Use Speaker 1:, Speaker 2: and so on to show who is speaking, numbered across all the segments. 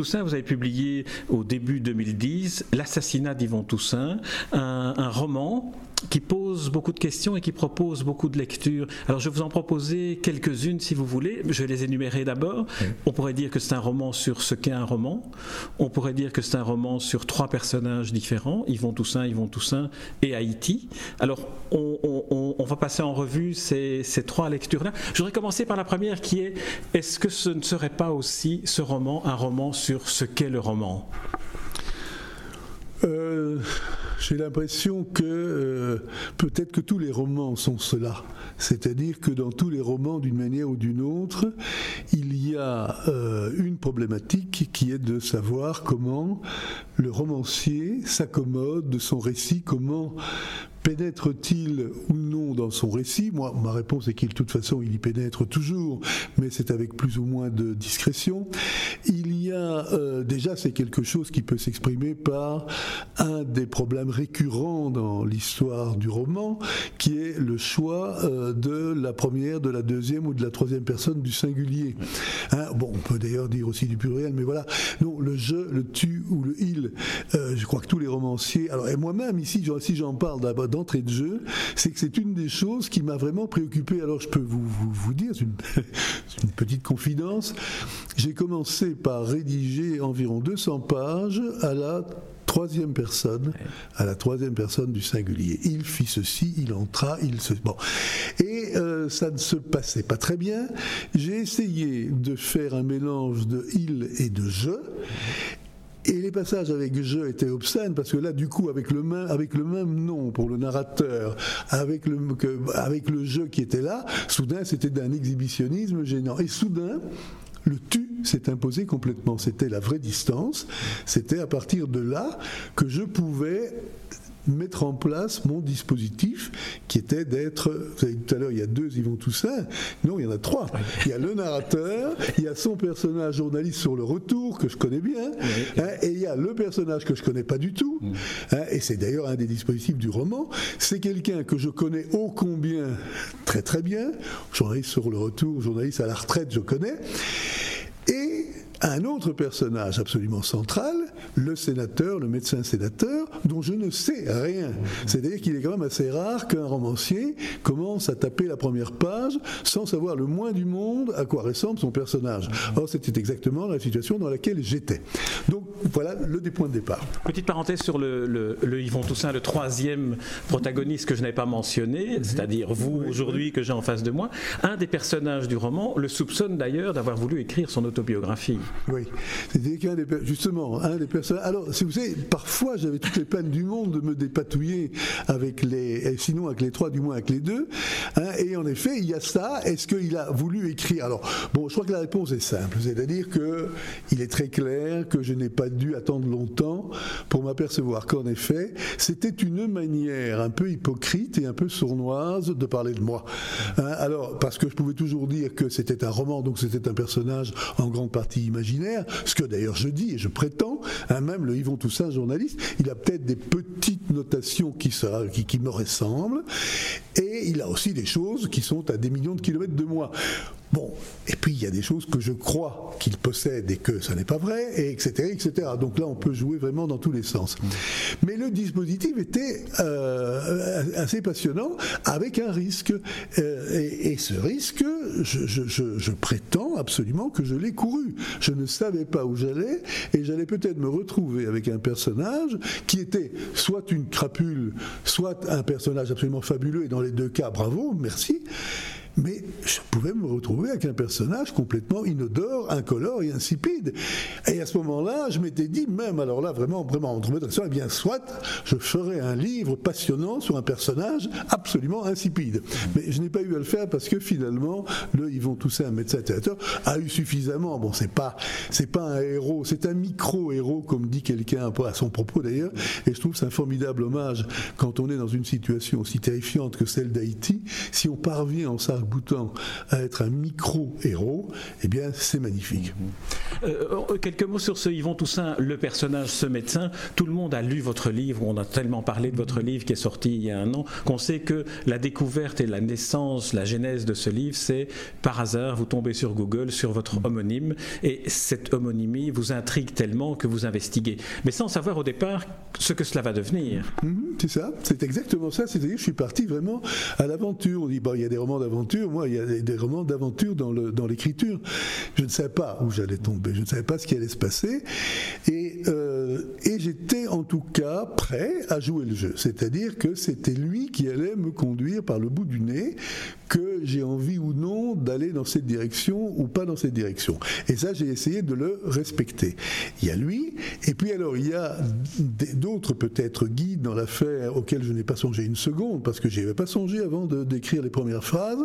Speaker 1: Toussaint, vous avez publié au début 2010 L'assassinat d'Yvon Toussaint, un roman qui pose beaucoup de questions et qui propose beaucoup de lectures. Alors je vais vous en proposer quelques-unes si vous voulez. Je vais les énumérer d'abord. On pourrait dire que c'est un roman sur ce qu'est un roman. On pourrait dire que c'est un roman sur trois personnages différents, Yvon Toussaint, Yvon Toussaint et Haïti. Alors on, va passer en revue ces, ces trois lectures-là. Je voudrais commencer par la première qui est, est-ce que ce ne serait pas aussi ce roman un roman sur ce qu'est le roman?
Speaker 2: Euh, j'ai l'impression que euh, peut-être que tous les romans sont cela. C'est-à-dire que dans tous les romans, d'une manière ou d'une autre, il y a euh, une problématique qui est de savoir comment le romancier s'accommode de son récit, comment pénètre-t-il ou non dans son récit Moi, ma réponse est qu'il, de toute façon, il y pénètre toujours, mais c'est avec plus ou moins de discrétion. A euh, déjà, c'est quelque chose qui peut s'exprimer par un des problèmes récurrents dans l'histoire du roman, qui est le choix euh, de la première, de la deuxième ou de la troisième personne du singulier. Hein, bon, on peut d'ailleurs dire aussi du pluriel, mais voilà. Non, le je, le tu ou le il. Euh, je crois que tous les romanciers. Alors, et moi-même ici, si j'en parle d'entrée de jeu, c'est que c'est une des choses qui m'a vraiment préoccupé. Alors je peux vous, vous, dire, c'est une, une, petite confidence, j'ai commencé par rédiger environ 200 pages à la troisième personne, à la troisième personne du singulier. Il fit ceci, il entra, il se... Bon. Et euh, ça ne se passait pas très bien. J'ai essayé de faire un mélange de il et de je. Et les passages avec je étaient obscènes parce que là, du coup, avec le même, avec le même nom pour le narrateur, avec le, avec le jeu qui était là, soudain, c'était d'un exhibitionnisme gênant. Et soudain, le tu s'est imposé complètement. C'était la vraie distance. C'était à partir de là que je pouvais mettre en place mon dispositif qui était d'être, vous avez dit tout à l'heure, il y a deux Yvon Toussaint, non, il y en a trois. Il y a le narrateur, il y a son personnage journaliste sur le retour, que je connais bien, hein, et il y a le personnage que je connais pas du tout, mm. hein, et c'est d'ailleurs un des dispositifs du roman, c'est quelqu'un que je connais ô combien très très bien, journaliste sur le retour, journaliste à la retraite, je connais, et un autre personnage absolument central, le sénateur, le médecin sénateur, dont je ne sais rien. C'est-à-dire qu'il est quand même assez rare qu'un romancier commence à taper la première page sans savoir le moins du monde à quoi ressemble son personnage. Or, c'était exactement la situation dans laquelle j'étais. Donc, voilà le des points de départ.
Speaker 1: Petite parenthèse sur le, Yvon Toussaint, le troisième protagoniste que je n'avais pas mentionné, mhm. c'est-à-dire vous aujourd'hui que j'ai en face de moi. Un des personnages du roman le soupçonne d'ailleurs d'avoir voulu écrire son autobiographie.
Speaker 2: Oui, c'était justement un des personnages. Alors, si vous savez, parfois j'avais toutes les peines du monde de me dépatouiller avec les, sinon avec les trois, du moins avec les deux. Hein, et en effet, il y a ça. Est-ce qu'il a voulu écrire? Alors, bon, je crois que la réponse est simple, c'est-à-dire que il est très clair que je n'ai pas dû attendre longtemps pour m'apercevoir qu'en effet, c'était une manière un peu hypocrite et un peu sournoise de parler de moi. Hein, alors, parce que je pouvais toujours dire que c'était un roman, donc c'était un personnage en grande partie imaginaire ce que d'ailleurs je dis et je prétends, hein, même le Yvon Toussaint, journaliste, il a peut-être des petites notations qui, me ressemblent, et il a aussi des choses qui sont à des millions de kilomètres de moi. Bon, et puis il y a des choses que je crois qu'il possède et que ça n'est pas vrai, et etc., etc. Donc là, on peut jouer vraiment dans tous les sens. Mais le dispositif était euh, assez passionnant, avec un risque. Euh, et, ce risque, je, prétends absolument que je l'ai couru. Je ne savais pas où j'allais, et j'allais peut-être me retrouver avec un personnage qui était soit une crapule, soit un personnage absolument fabuleux, et dans les deux cas, bravo, merci mais je pouvais me retrouver avec un personnage complètement inodore, incolore et insipide. Et à ce moment-là, je m'étais dit, même alors là, vraiment, vraiment, entre eh bien, soit je ferai un livre passionnant sur un personnage absolument insipide. Mais je n'ai pas eu à le faire parce que finalement, le Yvon Toussaint, un médecin théâtre, a eu suffisamment. Bon, c'est pas, c'est pas un héros, c'est un micro-héros, comme dit quelqu'un à son propos d'ailleurs. Et je trouve c'est un formidable hommage quand on est dans une situation aussi terrifiante que celle d'Haïti. Si on parvient en aboutant à être un micro-héros, eh bien, c'est magnifique.
Speaker 1: Euh, quelques mots sur ce Yvon Toussaint, le personnage, ce médecin. Tout le monde a lu votre livre, on a tellement parlé de votre livre qui est sorti il y a un an, qu'on sait que la découverte et la naissance, la genèse de ce livre, c'est par hasard, vous tombez sur Google, sur votre homonyme, et cette homonymie vous intrigue tellement que vous investiguez. Mais sans savoir au départ ce que cela va devenir.
Speaker 2: Mhm, c'est ça, c'est exactement ça. C'est-à-dire, je suis parti vraiment à l'aventure. On dit, il y a des romans d'aventure. Moi, il y a des romans d'aventure dans l'écriture. Je ne savais pas où j'allais tomber. Je ne savais pas ce qui allait se passer. Et, euh, et j'étais en tout cas prêt à jouer le jeu. C'est-à-dire que c'était lui qui allait me conduire par le bout du nez, que j'ai envie ou non d'aller dans cette direction ou pas dans cette direction. Et ça, j'ai essayé de le respecter. Il y a lui, et puis alors il y a d'autres peut-être guides dans l'affaire auxquels je n'ai pas songé une seconde, parce que je avais pas songé avant d'écrire les premières phrases.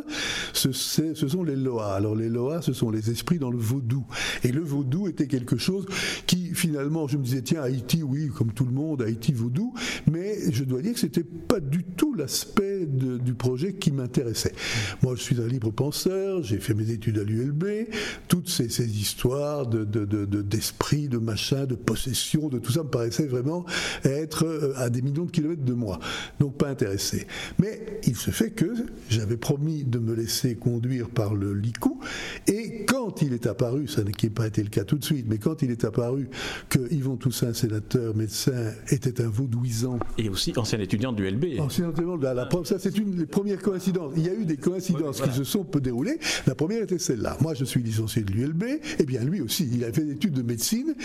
Speaker 2: Ce, sont les Loas. Alors les Loas, ce sont les esprits dans le vaudou. Et le vaudou était quelque chose qui finalement, je me disais, tiens, Haïti, oui, comme tout le monde, Haïti vaudou, mais je dois dire que c'était pas du tout l'aspect du projet qui m'intéressait. Moi, je suis un libre penseur, j'ai fait mes études à l'ULB, toutes ces, histoires d'esprit, de, de, de machin, de possession, de tout ça me paraissait vraiment être euh, à des millions de kilomètres de moi. Donc pas intéressé. Mais il se fait que j'avais promis de me laisser conduire par le licou, et quand il est apparu, ça n'a pas été le cas tout de suite, mais quand il est apparu que Yvon Toussaint, sénateur, médecin, était un vaudouisant.
Speaker 1: Et aussi ancien étudiant du LB.
Speaker 2: Ancien étudiant, la, la, ça c'est une des premières coïncidences. Il y a eu des coïncidences qui se sont peu déroulées. La première était celle-là. Moi, je suis licencié de l'ULB, et eh bien lui aussi, il a fait des études de médecine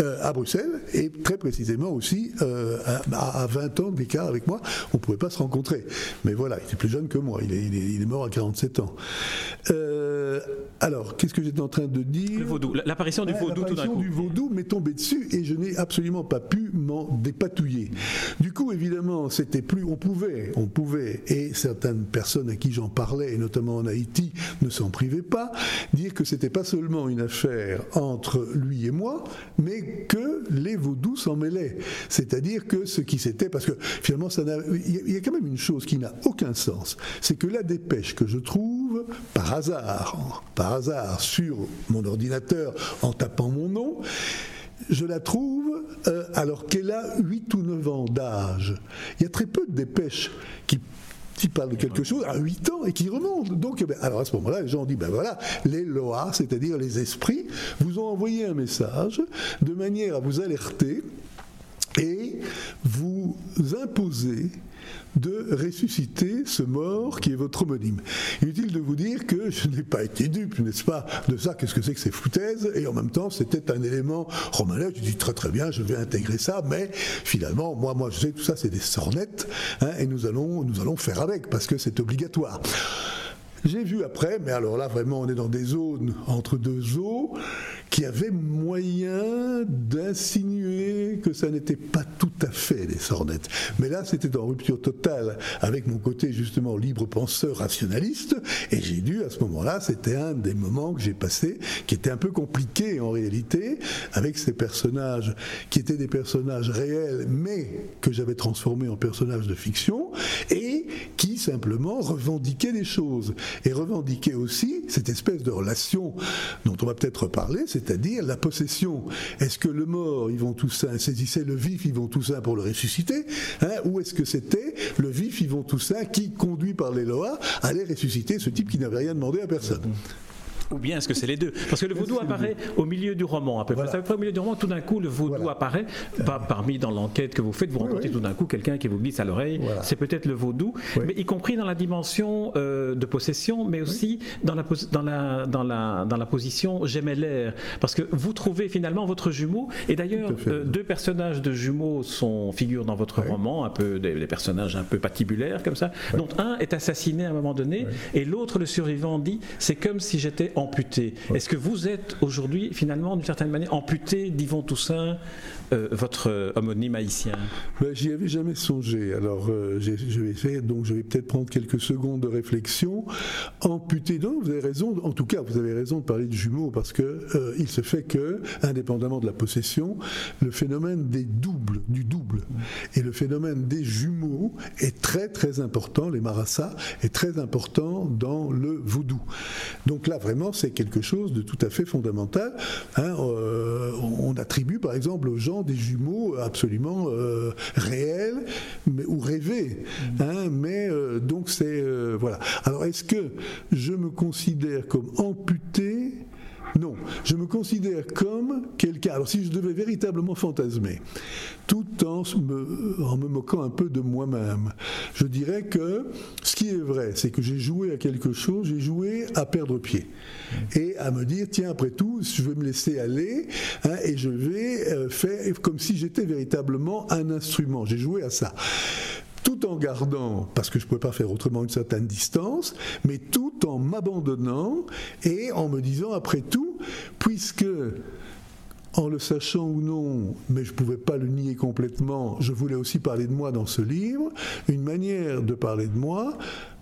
Speaker 2: euh, à Bruxelles, et très précisément aussi euh, à, 20 ans d'écart avec moi. On ne pouvait pas se rencontrer. Mais voilà, il était plus jeune que moi. Il est, il est, mort à 47 ans. Euh, alors, qu'est-ce que j'étais en train de dire
Speaker 1: Le vaudou, l'apparition du vaudou tout d'un coup.
Speaker 2: du vaudou m'est tombée dessus et je n'ai absolument pas pu m'en dépatouiller. Du coup, évidemment, c'était plus, on pouvait, on pouvait, et certaines personnes à qui j'en parlais, et notamment en Haïti, ne s'en privaient pas, dire que c'était pas seulement une affaire entre lui et moi, mais que les vaudous s'en mêlaient. C'est-à-dire que ce qui s'était, parce que finalement, ça il y a quand même une chose qui n'a aucun sens, c'est que la dépêche que je trouve, par hasard, par hasard sur mon ordinateur en tapant mon nom, je la trouve euh, alors qu'elle a 8 ou 9 ans d'âge. Il y a très peu de dépêches qui parlent de quelque chose à 8 ans et qui remontent. Donc, eh ben, alors à ce moment-là, les gens ont dit, ben voilà, les Loas, c'est-à-dire les esprits, vous ont envoyé un message de manière à vous alerter et vous imposer de ressusciter ce mort qui est votre homonyme. Inutile de vous dire que je n'ai pas été dupe, n'est-ce pas, de ça, qu'est-ce que c'est que ces foutaises, et en même temps, c'était un élément romanesque, je dis très très bien, je vais intégrer ça, mais finalement, moi, moi, je sais, tout ça, c'est des sornettes, hein, et nous allons, nous allons faire avec, parce que c'est obligatoire. J'ai vu après, mais alors là vraiment on est dans des zones entre deux eaux, qui avait moyen d'insinuer que ça n'était pas tout à fait des sornettes. Mais là, c'était en rupture totale avec mon côté justement libre penseur rationaliste, et j'ai dû à ce moment-là, c'était un des moments que j'ai passé qui était un peu compliqué en réalité, avec ces personnages qui étaient des personnages réels, mais que j'avais transformés en personnages de fiction, et qui simplement revendiquaient des choses, et revendiquaient aussi cette espèce de relation dont on va peut-être reparler, c'est-à-dire la possession. Est-ce que le mort, Yvon Toussaint, saisissait le vif Yvon Toussaint pour le ressusciter hein, Ou est-ce que c'était le vif Yvon Toussaint qui, conduit par les lois, allait ressusciter ce type qui n'avait rien demandé à personne?
Speaker 1: Ou bien est-ce que c'est les deux Parce que le vaudou apparaît au milieu du roman, à peu près. au milieu du roman, tout d'un coup, le vaudou apparaît. parmi dans l'enquête que vous faites, vous rencontrez tout d'un coup quelqu'un qui vous glisse à l'oreille. C'est peut-être le vaudou, mais y compris dans la dimension euh, de possession, mais aussi dans la, dans la, dans la, dans la position l'air Parce que vous trouvez finalement votre jumeau. Et d'ailleurs, euh, deux personnages de jumeaux sont, figurent dans votre roman, un peu des, personnages un peu patibulaires comme ça, dont un est assassiné à un moment donné, et l'autre, le survivant, dit c'est comme si j'étais amputé. Est-ce que vous êtes aujourd'hui, finalement, d'une certaine manière, amputé d'Yvon Toussaint, euh, votre homonyme haïtien
Speaker 2: ben, J'y avais jamais songé. Alors, euh, je vais donc je vais peut-être prendre quelques secondes de réflexion. Amputé, vous avez raison. En tout cas, vous avez raison de parler de jumeaux parce que euh, se fait que, indépendamment de la possession, le phénomène des doubles, du double, et le phénomène des jumeaux est très très important. Les marassa est très important dans le vaudou. Donc là, vraiment, c'est quelque chose de tout à fait fondamental. Hein. on attribue, par exemple, aux gens des jumeaux absolument euh, réels mais, ou rêvés. Mm. Hein, mais euh, donc c'est euh, voilà. Alors est-ce que je me considère comme amputé non, je me considère comme quelqu'un. Alors si je devais véritablement fantasmer, tout en me, moquant un peu de moi-même, je dirais que ce qui est vrai, c'est que j'ai joué à quelque chose, j'ai joué à perdre pied. Et à me dire, tiens, après tout, je vais me laisser aller hein, et je vais euh, faire comme si j'étais véritablement un instrument. J'ai joué à ça en gardant, parce que je ne pouvais pas faire autrement une certaine distance, mais tout en m'abandonnant et en me disant, après tout, puisque en le sachant ou non, mais je ne pouvais pas le nier complètement, je voulais aussi parler de moi dans ce livre, une manière de parler de moi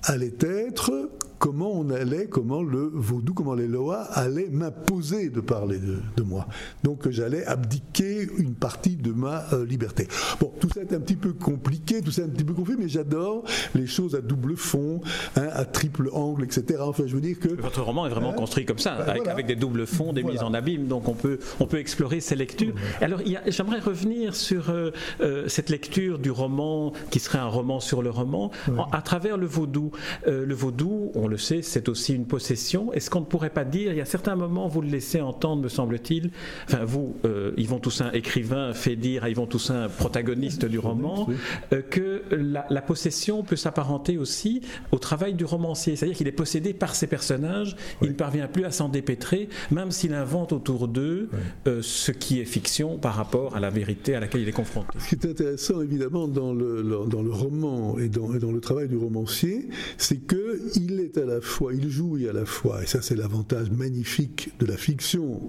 Speaker 2: allait être comment on allait, comment le vaudou, comment les lois allaient m'imposer de parler de, moi. Donc j'allais abdiquer une partie de ma euh, liberté. Bon, tout ça est un petit peu compliqué, tout ça est un petit peu confus, mais j'adore les choses à double fond, hein, à triple angle, etc. Enfin, je veux dire que
Speaker 1: votre roman est vraiment hein construit comme ça, ben avec, des doubles fonds, des mises en abîme, donc on peut on peut explorer ces lectures. Alors, j'aimerais revenir sur euh, euh, cette lecture du roman qui serait un roman sur le roman à travers le vaudou. Le vaudou, on le sait, c'est aussi une possession. Est-ce qu'on ne pourrait pas dire, il y a certains moments, vous le laissez entendre, me semble-t-il, enfin vous, euh, Yvon Toussaint, écrivain, fait dire à Yvon Toussaint, protagoniste du roman, euh, que la, possession peut s'apparenter aussi au travail du romancier. C'est-à-dire qu'il est possédé par ses personnages, il ne parvient plus à s'en dépêtrer, même s'il invente autour d'eux euh, ce qui est fiction par rapport à la vérité à laquelle il est confronté.
Speaker 2: Ce qui est intéressant, évidemment, dans le, dans le roman et dans, et dans le travail du romancier, c'est qu'il est à la fois, il jouit à la fois, et ça c'est l'avantage magnifique de la fiction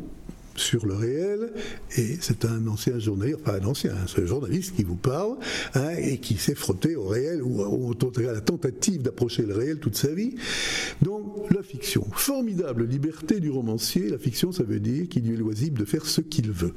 Speaker 2: sur le réel, et c'est un ancien journaliste, pas un ancien, un journaliste qui vous parle, hein, et qui s'est frotté au réel, ou, ou à la tentative d'approcher le réel toute sa vie. Donc, la fiction. Formidable liberté du romancier, la fiction, ça veut dire qu'il lui est loisible de faire ce qu'il veut.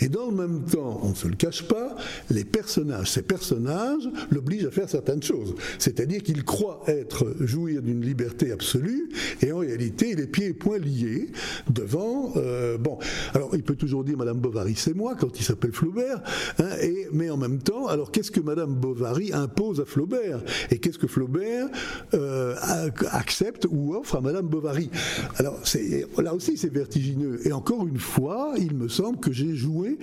Speaker 2: Et dans le même temps, on ne se le cache pas, les personnages, ces personnages l'obligent à faire certaines choses. C'est-à-dire qu'il croit être, jouir d'une liberté absolue, et en réalité, les pieds et poings liés devant, euh, bon, alors, il peut toujours dire Madame Bovary, c'est moi, quand il s'appelle Flaubert. Hein, mais en même temps, alors qu'est-ce que Madame Bovary impose à Flaubert? Et qu'est-ce que Flaubert euh, accepte ou offre à Madame Bovary? Alors, là aussi, c'est vertigineux. Et encore une fois, il me semble que j'ai joué.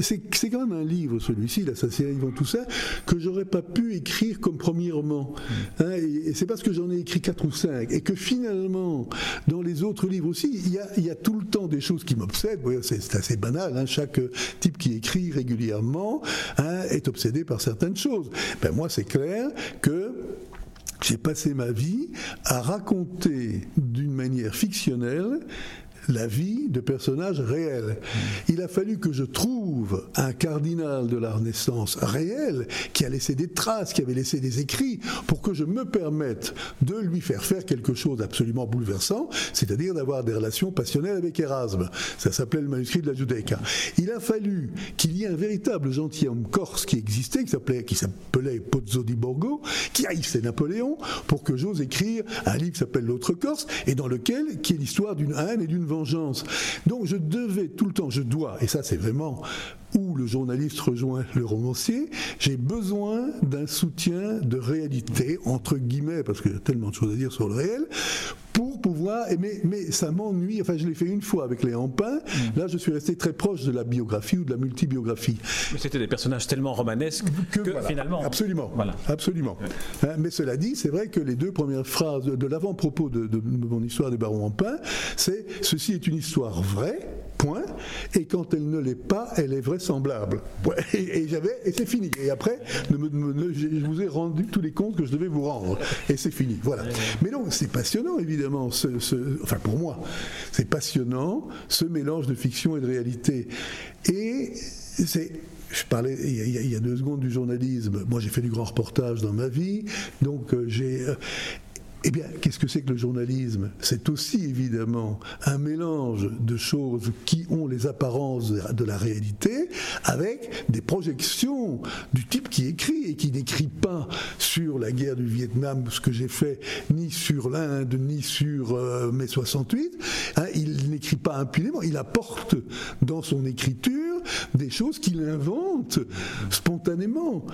Speaker 2: c'est quand même un livre, celui-ci, l'assassinat Yvon Toussaint, que j'aurais pas pu écrire comme premier roman. Hein, et, c'est parce que j'en ai écrit quatre ou cinq. Et que finalement, dans les autres livres aussi, il y a, tout le temps des choses qui m'obsède, c'est assez banal, hein. chaque type qui écrit régulièrement hein, est obsédé par certaines choses. Ben moi, c'est clair que j'ai passé ma vie à raconter d'une manière fictionnelle la vie de personnages réels. Il a fallu que je trouve un cardinal de la Renaissance réel qui a laissé des traces, qui avait laissé des écrits, pour que je me permette de lui faire faire quelque chose d'absolument bouleversant, c'est-à-dire d'avoir des relations passionnelles avec Erasme. Ça s'appelait le manuscrit de la Judaica. Il a fallu qu'il y ait un véritable gentilhomme corse qui existait, qui s'appelait, qui s'appelait Pozzo di Borgo, qui haïssait Napoléon, pour que j'ose écrire un livre qui s'appelle L'autre Corse, et dans lequel, qui est l'histoire d'une haine et d'une donc je devais tout le temps, je dois, et ça c'est vraiment où le journaliste rejoint le romancier, j'ai besoin d'un soutien de réalité, entre guillemets, parce qu'il y a tellement de choses à dire sur le réel, pour pouvoir. Mais, mais ça m'ennuie. Enfin, je l'ai fait une fois avec les Hampins. Mm. Là, je suis resté très proche de la biographie ou de la multibiographie.
Speaker 1: C'était des personnages tellement romanesques que, finalement.
Speaker 2: Absolument. Voilà. Absolument. Hein, mais cela dit, c'est vrai que les deux premières phrases de, l'avant-propos de, de, mon histoire des barons Hampins, c'est ceci est une histoire vraie point, et quand elle ne l'est pas, elle est vraisemblable. Et, j'avais, et c'est fini. Et après, je vous ai rendu tous les comptes que je devais vous rendre, et c'est fini. Voilà. Mais non, c'est passionnant, évidemment. Ce, enfin, pour moi, c'est passionnant ce mélange de fiction et de réalité. Et c'est je parlais il y, a, deux secondes du journalisme. Moi, j'ai fait du grand reportage dans ma vie, donc euh, j'ai. Eh bien, qu'est-ce que c'est que le journalisme? C'est aussi évidemment un mélange de choses qui ont les apparences de la réalité avec des projections du type qui écrit et qui n'écrit pas sur la guerre du Vietnam, ce que j'ai fait, ni sur l'Inde, ni sur euh, mai 68. Hein, il n'écrit pas impunément, il apporte dans son écriture des choses qu'il invente spontanément.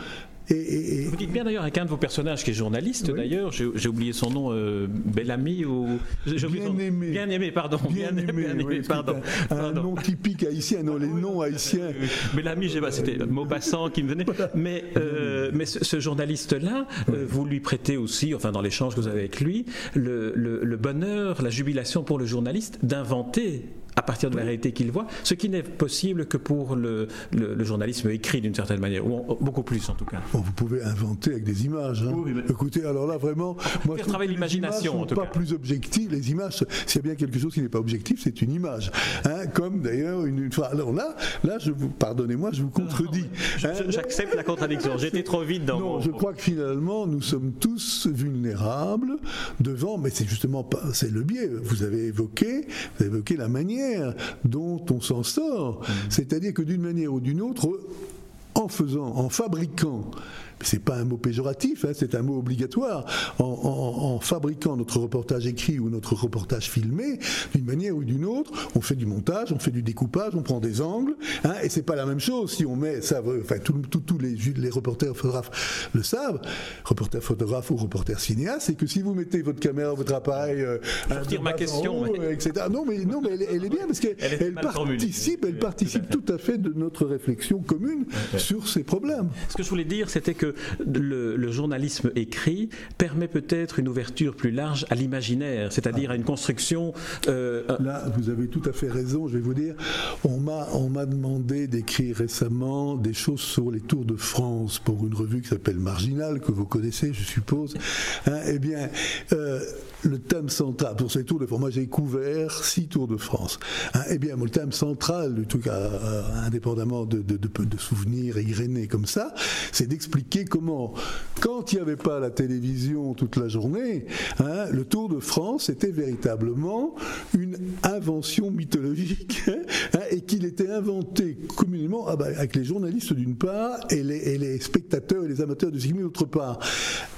Speaker 1: Vous dites bien d'ailleurs avec un de vos personnages qui est journaliste d'ailleurs, j'ai oublié son nom, euh, Bellamy ou
Speaker 2: bien aimé,
Speaker 1: bien aimé, pardon,
Speaker 2: bien, aimé, pardon, un, nom typique haïtien, non les noms haïtiens.
Speaker 1: Bellamy, c'était Maupassant qui me venait, mais euh, mais ce, journaliste-là, euh, vous lui prêtez aussi, enfin dans l'échange que vous avez avec lui, le, le bonheur, la jubilation pour le journaliste d'inventer à partir de la réalité qu'il voit, ce qui n'est possible que pour le, journalisme écrit d'une certaine manière, ou beaucoup plus en tout cas.
Speaker 2: vous pouvez inventer avec des images. Hein. Écoutez, alors là vraiment,
Speaker 1: moi je travailler l'imagination.
Speaker 2: En tout pas plus objectives. Les images, s'il y a bien quelque chose qui n'est pas objectif, c'est une image. Hein, comme d'ailleurs une, fois. Alors là, là, je vous, pardonnez-moi, je vous contredis.
Speaker 1: Hein. J'accepte la contradiction. J'étais trop vite dans.
Speaker 2: Non, je crois que finalement, nous sommes tous vulnérables devant, mais c'est justement pas, c'est le biais. Vous avez évoqué, vous avez évoqué la manière dont on s'en sort. Mmh. C'est-à-dire que d'une manière ou d'une autre, en faisant, en fabriquant c'est pas un mot péjoratif, hein, c'est un mot obligatoire. En, fabriquant notre reportage écrit ou notre reportage filmé, d'une manière ou d'une autre, on fait du montage, on fait du découpage, on prend des angles, hein, et c'est pas la même chose si on met ça. Enfin, tous les, les reporters photographes le savent, reporter photographe ou reporter cinéaste, c'est que si vous mettez votre caméra, votre appareil, euh,
Speaker 1: ma question,
Speaker 2: etc. Non, mais non, mais elle, est bien parce qu'elle participe, elle participe tout à fait de notre réflexion commune sur ces problèmes.
Speaker 1: Ce que je voulais dire, c'était que le, journalisme écrit permet peut-être une ouverture plus large à l'imaginaire, c'est-à-dire à une construction.
Speaker 2: Euh, Là, vous avez tout à fait raison. Je vais vous dire, on m'a on m'a demandé d'écrire récemment des choses sur les Tours de France pour une revue qui s'appelle Marginal que vous connaissez, je suppose. Hein, eh bien. Euh, le thème central pour ces Tours de France, moi j'ai couvert six Tours de France. Hein, eh bien, le thème central du truc, euh, indépendamment de, de, de, souvenirs égrenés comme ça, c'est d'expliquer comment, quand il n'y avait pas la télévision toute la journée, hein, le Tour de France était véritablement une invention mythologique hein, et qu'il était inventé communément ah bah, avec les journalistes d'une part et les, et les, spectateurs et les amateurs de cyclisme d'autre part.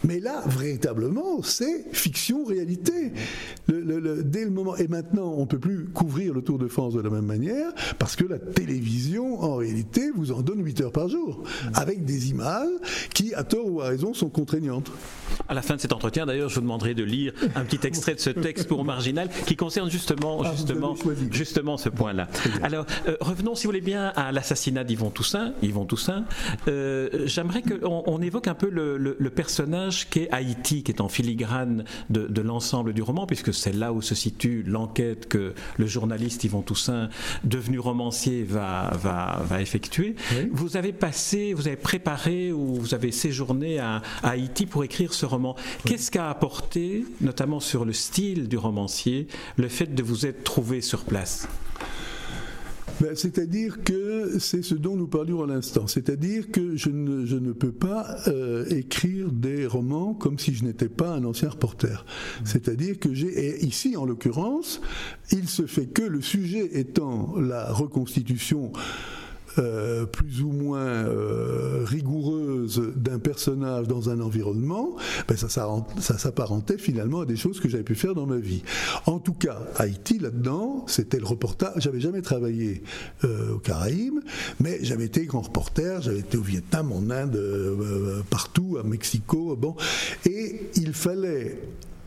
Speaker 2: Mais là, véritablement, c'est fiction réalité le, dès le moment, et maintenant, on ne peut plus couvrir le Tour de France de la même manière, parce que la télévision, en réalité, vous en donne 8 heures par jour, avec des images qui, à tort ou à raison, sont contraignantes.
Speaker 1: À la fin de cet entretien, d'ailleurs, je vous demanderai de lire un petit extrait de ce texte pour Marginal, qui concerne justement, ah, justement, justement ce point-là. Alors, euh, revenons, si vous voulez bien, à l'assassinat d'Yvon Toussaint. Yvon Toussaint, euh, j'aimerais qu'on on évoque un peu le, personnage qu'est Haïti, qui est en filigrane de, de l'ensemble ensemble du roman, puisque c'est là où se situe l'enquête que le journaliste Yvon Toussaint, devenu romancier, va, va, va effectuer. Vous avez passé, vous avez préparé ou vous avez séjourné à, Haïti pour écrire ce roman. Qu'est-ce qu'a apporté, notamment sur le style du romancier, le fait de vous être trouvé sur place?
Speaker 2: Ben, c'est-à-dire que c'est ce dont nous parlions à l'instant. C'est-à-dire que je ne, je ne peux pas euh, écrire des romans comme si je n'étais pas un ancien reporter. C'est-à-dire que j'ai, et ici en l'occurrence, il se fait que le sujet étant la reconstitution euh, plus ou moins euh, rigoureuse d'un personnage dans un environnement, ben ça, s'apparentait finalement à des choses que j'avais pu faire dans ma vie. En tout cas, Haïti, là-dedans, c'était le reportage. J'avais jamais travaillé euh, aux Caraïbes, mais j'avais été grand reporter, j'avais été au Vietnam, en Inde, partout, à Mexico, bon. Et il fallait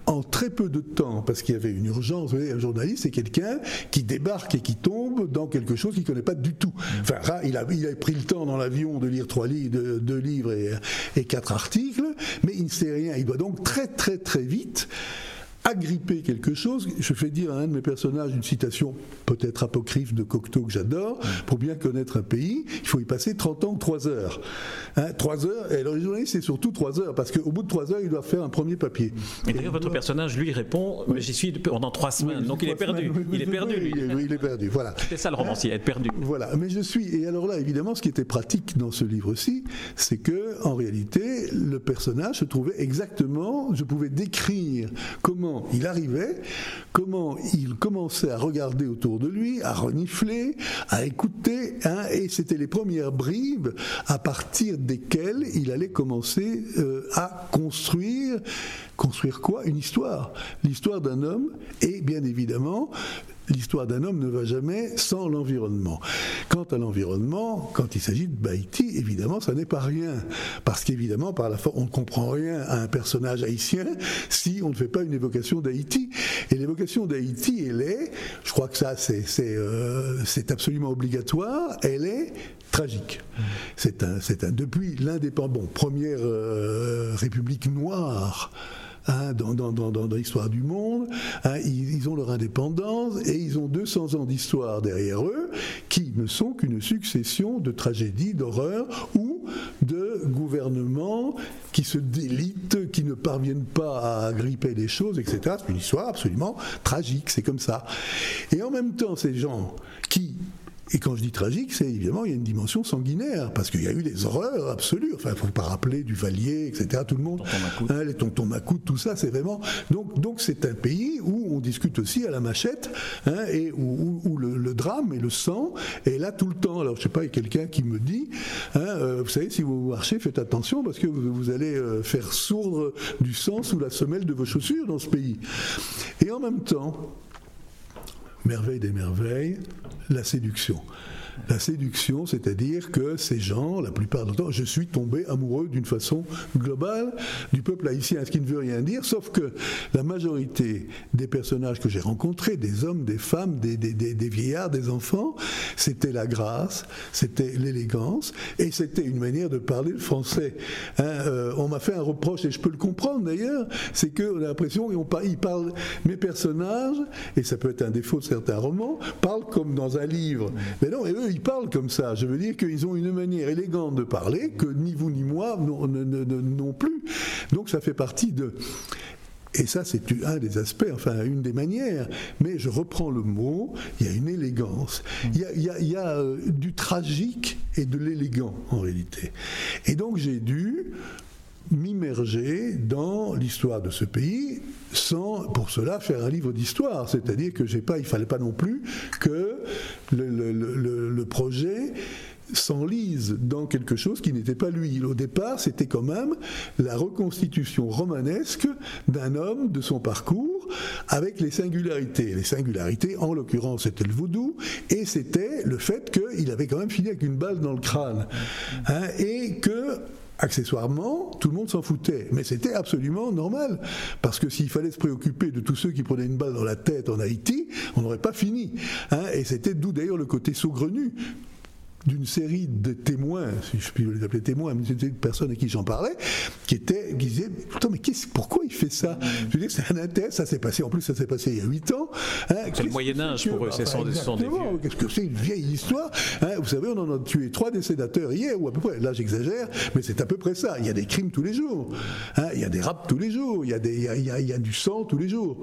Speaker 2: en très peu de temps, parce qu'il y avait une urgence. Vous voyez, un journaliste, c'est quelqu'un qui débarque et qui tombe dans quelque chose qu'il ne connaît pas du tout. Enfin, il a, il a pris le temps dans l'avion de lire trois livres, deux, livres et, et, quatre articles, mais il ne sait rien. Il doit donc très très très vite agripper quelque chose. Je fais dire à un de mes personnages une citation peut-être apocryphe de Cocteau que j'adore. Pour bien connaître un pays, il faut y passer 30 ans, 3 heures. Hein, 3 heures, et alors les c'est surtout 3 heures, parce qu'au bout de 3 heures, il doit faire un premier papier.
Speaker 1: Et d'ailleurs, votre personnage, lui, répond mais J'y suis pendant 3 semaines, donc il est perdu. il est perdu, lui.
Speaker 2: Il est perdu, voilà.
Speaker 1: C'est ça le romancier, être perdu.
Speaker 2: Voilà, mais je suis. Et alors là, évidemment, ce qui était pratique dans ce livre-ci, c'est que, en réalité, le personnage se trouvait exactement, je pouvais décrire comment il arrivait, comment il commençait à regarder autour de lui, à renifler, à écouter, hein, et c'était les premières bribes à partir desquelles il allait commencer euh, à construire, construire quoi? Une histoire, l'histoire d'un homme, et bien évidemment l'histoire d'un homme ne va jamais sans l'environnement. Quant à l'environnement, quand il s'agit de Haïti, évidemment, ça n'est pas rien. Parce qu'évidemment, par la on ne comprend rien à un personnage haïtien si on ne fait pas une évocation d'Haïti. Et l'évocation d'Haïti, elle est, je crois que ça, c'est euh, absolument obligatoire, elle est tragique. C'est un, un, depuis l'indépendance, bon, première euh, république noire Hein, dans, dans, l'histoire du monde. Hein, ils, ont leur indépendance et ils ont 200 ans d'histoire derrière eux qui ne sont qu'une succession de tragédies, d'horreurs ou de gouvernements qui se délitent, qui ne parviennent pas à gripper les choses, etc. C'est une histoire absolument tragique, c'est comme ça. Et en même temps, ces gens qui et quand je dis tragique, c'est évidemment, il y a une dimension sanguinaire, parce qu'il y a eu des horreurs absolues. Enfin, il ne faut pas rappeler du Valier, etc. Tout le monde, hein, les tontons Macoutes, tout ça, c'est vraiment. Donc, donc c'est un pays où on discute aussi à la machette, hein, et où, le, drame et le sang est là tout le temps. Alors, je sais pas, il y a quelqu'un qui me dit, hein, euh, vous savez, si vous marchez, faites attention, parce que vous, allez euh, faire sourdre du sang sous la semelle de vos chaussures dans ce pays. Et en même temps, merveille des merveilles, la séduction. La séduction, c'est-à-dire que ces gens, la plupart du temps, je suis tombé amoureux d'une façon globale du peuple haïtien, ce qui ne veut rien dire, sauf que la majorité des personnages que j'ai rencontrés, des hommes, des femmes, des, des, vieillards, des enfants, c'était la grâce, c'était l'élégance, et c'était une manière de parler le français. Hein, euh, on m'a fait un reproche, et je peux le comprendre d'ailleurs, c'est qu'on a l'impression qu'ils parlent, mes personnages, et ça peut être un défaut de certains romans, parlent comme dans un livre. Mais non, et eux, ils parlent comme ça. Je veux dire qu'ils ont une manière élégante de parler que ni vous ni moi non plus. Donc ça fait partie de... Et ça, c'est un des aspects, enfin, une des manières. Mais je reprends le mot, il y a une élégance. Il y a, euh, du tragique et de l'élégant, en réalité. Et donc, j'ai dû m'immerger dans l'histoire de ce pays sans pour cela faire un livre d'histoire. C'est-à-dire que j'ai pas, il fallait pas non plus que le, projet s'enlise dans quelque chose qui n'était pas lui. Au départ, c'était quand même la reconstitution romanesque d'un homme, de son parcours, avec les singularités. Les singularités, en l'occurrence, c'était le vaudou, et c'était le fait qu'il avait quand même fini avec une balle dans le crâne. Hein, et que accessoirement, tout le monde s'en foutait. Mais c'était absolument normal. Parce que s'il fallait se préoccuper de tous ceux qui prenaient une balle dans la tête en Haïti, on n'aurait pas fini. Hein. et c'était d'où d'ailleurs le côté saugrenu d'une série de témoins, si je puis les appeler témoins, mais c'était une personne à qui j'en parlais, qui était, qui disait, putain, mais pourquoi il fait ça? Je veux dire, c'est un intérêt, ça s'est passé, en plus, ça s'est passé il y a 8 ans.
Speaker 1: Hein, c'est le Moyen-Âge pour eux, c'est sans des
Speaker 2: Qu'est-ce que c'est une vieille histoire hein, Vous savez, on en a tué trois des sénateurs hier, ou à peu près, là j'exagère, mais c'est à peu près ça. Il y a des crimes tous les jours, hein, il y a des rapes tous les jours, il y a, des, il y a, il y a du sang tous les jours.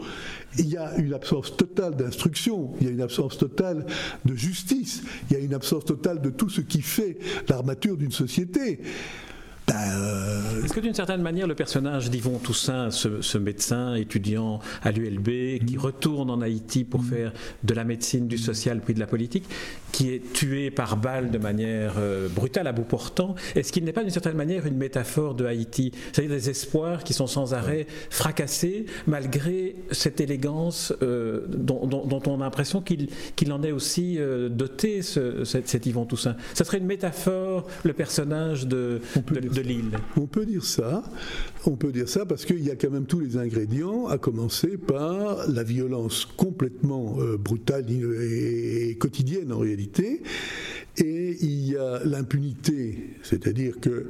Speaker 2: Il y a une absence totale d'instruction, il y a une absence totale de justice, il y a une absence totale de tout ce qui fait l'armature d'une société.
Speaker 1: Ben, euh, Est-ce que d'une certaine manière, le personnage d'Yvon Toussaint, ce, médecin étudiant à l'ULB, qui mm. retourne en Haïti pour mm. faire de la médecine, du social, puis de la politique, qui est tué par balle de manière euh, brutale à bout portant, est-ce qu'il n'est pas d'une certaine manière une métaphore de Haïti? C'est-à-dire des espoirs qui sont sans arrêt fracassés, malgré cette élégance euh, dont, on a l'impression qu'il en est aussi doté, cet, Yvon Toussaint. Ça serait une métaphore, le personnage de, de de
Speaker 2: On peut dire ça. Parce qu'il y a quand même tous les ingrédients, à commencer par la violence complètement euh, brutale et quotidienne en réalité. Et il y a l'impunité, c'est-à-dire que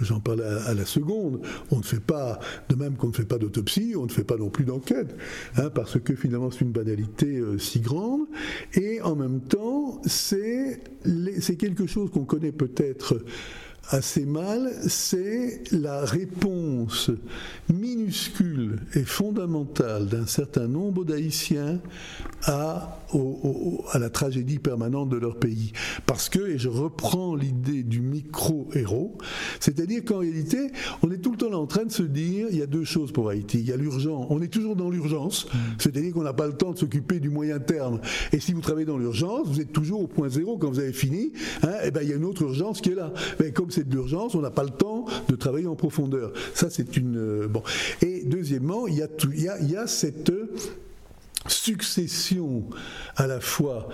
Speaker 2: j'en parle à, la seconde, on ne fait pas, de même qu'on ne fait pas d'autopsie, on ne fait pas non plus d'enquête, hein, parce que finalement c'est une banalité euh, si grande, et en même temps c'est quelque chose qu'on connaît peut-être assez mal, c'est la réponse minuscule et fondamentale d'un certain nombre d'Haïtiens à, à la tragédie permanente de leur pays. Parce que, et je reprends l'idée du micro-héros, c'est-à-dire qu'en réalité, on est tout le temps en train de se dire, il y a deux choses pour Haïti. Il y a l'urgence, on est toujours dans l'urgence, mm. c'est-à-dire qu'on n'a pas le temps de s'occuper du moyen terme. Et si vous travaillez dans l'urgence, vous êtes toujours au point zéro quand vous avez fini, hein, et ben il y a une autre urgence qui est là. Mais comme c'est de l'urgence, on n'a pas le temps de travailler en profondeur. Ça, c'est une. Euh, bon. Et deuxièmement, il y a, il y a, il y a cette succession à la fois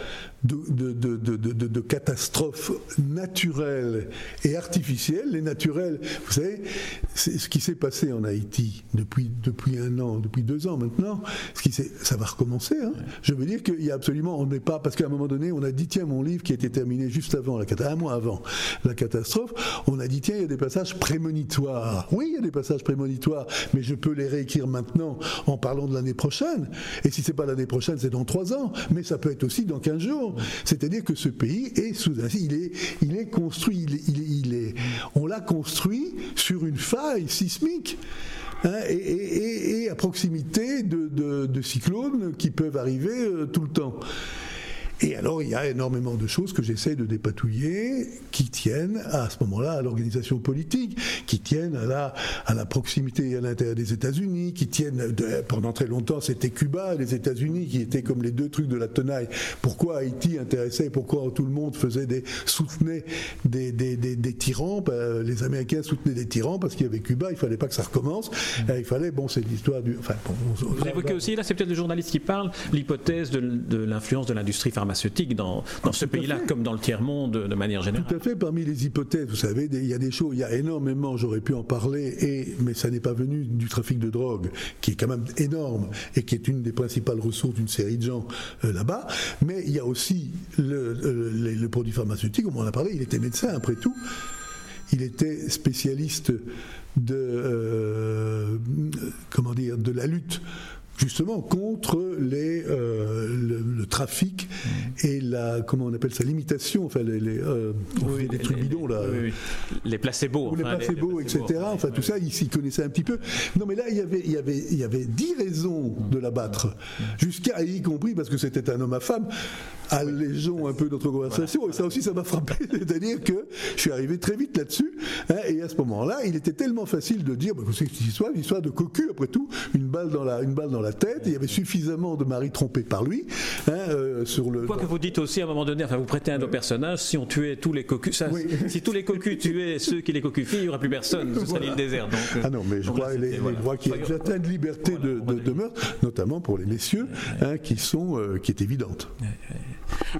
Speaker 2: de, de, catastrophes naturelles et artificielles. Les naturelles, vous savez, c'est ce qui s'est passé en Haïti depuis, depuis un an, depuis deux ans maintenant. Ce qui ça va recommencer. Hein. Je veux dire qu'il y a absolument, on n'est pas, parce qu'à un moment donné, on a dit tiens, mon livre qui a été terminé juste avant, la, un mois avant la catastrophe, on a dit tiens, il y a des passages prémonitoires. Oui, il y a des passages prémonitoires, mais je peux les réécrire maintenant en parlant de l'année prochaine. Et si c'est pas l'année prochaine, c'est dans trois ans, mais ça peut être aussi dans 15 jours. C'est-à-dire que ce pays est sous il est, il est construit, il, est, on l'a construit sur une faille sismique. Hein, et, à proximité de, cyclones qui peuvent arriver euh, tout le temps. Et alors, il y a énormément de choses que j'essaie de dépatouiller qui tiennent à ce moment-là à l'organisation politique, qui tiennent à la, à la proximité à l'intérieur des États-Unis, qui tiennent, pendant très longtemps, c'était Cuba et les États-Unis qui étaient comme les deux trucs de la tenaille. Pourquoi Haïti intéressait, pourquoi tout le monde faisait des, soutenait des, des, des, tyrans, ben, les Américains soutenaient des tyrans parce qu'il y avait Cuba, il fallait pas que ça recommence, mmh. il fallait, bon, c'est l'histoire du. Enfin,
Speaker 1: Vous évoquez aussi, là, c'est peut-être le journaliste qui parle, l'hypothèse de, de l'influence de l'industrie pharmaceutique pharmaceutique dans, dans ce pays-là, comme dans le tiers-monde de, manière générale.
Speaker 2: Tout à fait. Parmi les hypothèses, vous savez, il y a des choses, il y a énormément, j'aurais pu en parler, et, mais ça n'est pas venu du trafic de drogue, qui est quand même énorme et qui est une des principales ressources d'une série de gens euh, là-bas. Mais il y a aussi le, le, le produit pharmaceutique, on en a parlé, il était médecin après tout. Il était spécialiste de, euh, comment dire, de la lutte justement contre les, euh, le, trafic et la comment on appelle ça l'imitation enfin les, les, euh,
Speaker 1: les trucs bidons là. les placebos
Speaker 2: les placebos etc enfin tout ça il s'y connaissait un petit peu. Non mais là il y avait il y avait il y avait dix raisons de l'abattre jusqu'à y compris parce que c'était un homme à femme. Allégeons un peu notre conversation. Et ça aussi ça m'a frappé. C'est-à-dire que je suis arrivé très vite là-dessus hein, et à ce moment-là il était tellement facile de dire bah, c'est une histoire une histoire de cocu après tout une balle dans la une balle dans la tête. Il y avait suffisamment de maris trompés par lui.
Speaker 1: Hein, euh, sur le. Quoi que vous dites aussi à un moment donné, enfin vous prêtez un de personnage, si on tuait tous les cocus, si tous les cocus tuaient ceux qui les cocufient, il n'y aurait plus personne. Ce serait l'île déserte.
Speaker 2: Euh, ah non, mais je crois, les, qu'il y a une certaine liberté de, de, meurtre, notamment pour les messieurs, hein, qui sont euh, qui est évidente.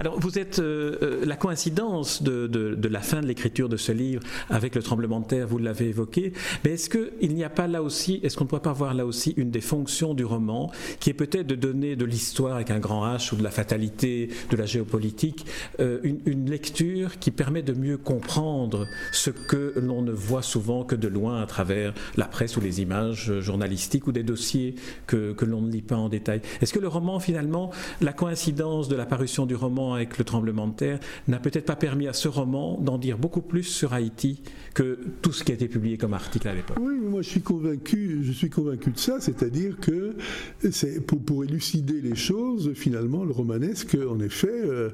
Speaker 1: Alors, vous êtes la coïncidence de, de, la fin de l'écriture de ce livre avec le tremblement de terre, vous l'avez évoqué. Mais est-ce qu'il n'y a pas là aussi, est-ce qu'on ne pourrait pas voir là aussi une des fonctions du roman qui est peut-être de donner de l'histoire avec un grand H ou de la fatalité, de la géopolitique, euh, une, lecture qui permet de mieux comprendre ce que l'on ne voit souvent que de loin à travers la presse ou les images journalistiques ou des dossiers que, que l'on ne lit pas en détail? Est-ce que le roman, finalement, la coïncidence de la parution du roman avec le tremblement de terre n'a peut-être pas permis à ce roman d'en dire beaucoup plus sur Haïti que tout ce qui a été publié comme article à l'époque
Speaker 2: Oui, moi je suis convaincu, je suis convaincu de ça, c'est-à-dire que pour, élucider les choses, finalement, le romanesque, en effet, euh,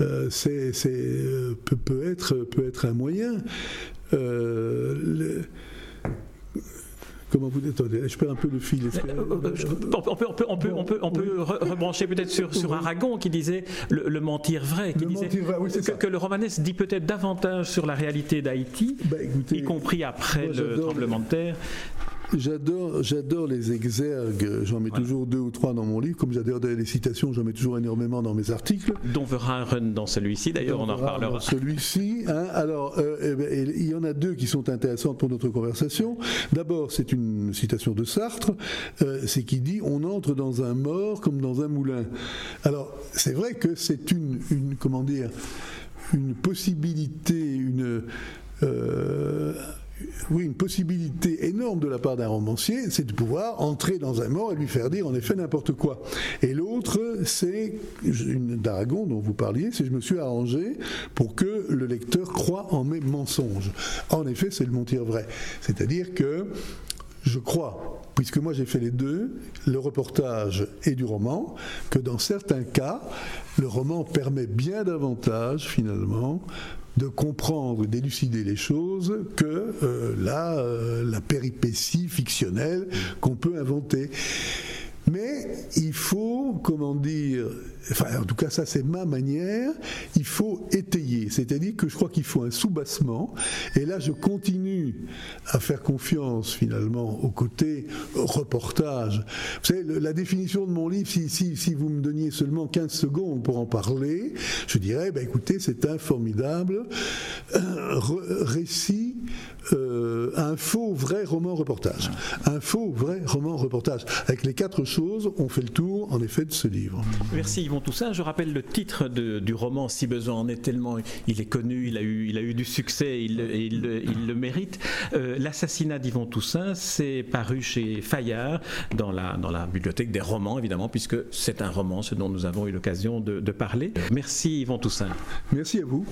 Speaker 2: euh, euh, peut, être, un moyen. Comment vous attendez, je perds un peu le fil.
Speaker 1: On peut, on peut, rebrancher peut-être sur, sur Aragon qui disait le, mentir vrai, qui disait que, le romanesque dit peut-être davantage sur la réalité d'Haïti, bah, y compris après le tremblement de terre,
Speaker 2: J'adore, j'adore les exergues. J'en mets toujours deux ou trois dans mon livre. Comme j'adore les citations, j'en mets toujours énormément dans mes articles.
Speaker 1: Dont Verhaeren dans celui-ci, d'ailleurs, on en reparlera.
Speaker 2: celui-ci. Hein. alors, euh, eh ben, il y en a deux qui sont intéressantes pour notre conversation. D'abord, c'est une citation de Sartre. Euh, c'est qui dit On entre dans un mort comme dans un moulin. Alors, c'est vrai que c'est une, une, comment dire, une possibilité, une. Euh, oui, une possibilité énorme de la part d'un romancier, c'est de pouvoir entrer dans un mort et lui faire dire en effet n'importe quoi. Et l'autre, c'est d'Aragon dont vous parliez, c'est je me suis arrangé pour que le lecteur croit en mes mensonges. En effet, c'est le mentir vrai. C'est-à-dire que je crois, puisque moi j'ai fait les deux, le reportage et du roman, que dans certains cas, le roman permet bien davantage finalement de comprendre, d'élucider les choses que euh, la, euh, la péripétie fictionnelle qu'on peut inventer. Mais il faut, comment dire, enfin en tout cas ça c'est ma manière, il faut étayer, c'est-à-dire que je crois qu'il faut un soubassement, et là je continue à faire confiance finalement au côté reportage. Vous savez, la définition de mon livre, si, vous me donniez seulement 15 secondes pour en parler, je dirais, ben, écoutez, c'est un formidable récit, euh, un faux vrai roman reportage. Un faux vrai roman reportage. Avec les quatre choses, on fait le tour en effet de ce livre.
Speaker 1: Merci Yvon Toussaint. Je rappelle le titre du roman, si besoin en est tellement, il est connu, il a eu, il a eu du succès, il, il, il le mérite. Euh, l'assassinat d'Yvon Toussaint, c'est paru chez Fayard dans la, dans la bibliothèque des romans, évidemment, puisque c'est un roman, ce dont nous avons eu l'occasion de, de parler. Merci Yvon Toussaint.
Speaker 2: Merci à vous.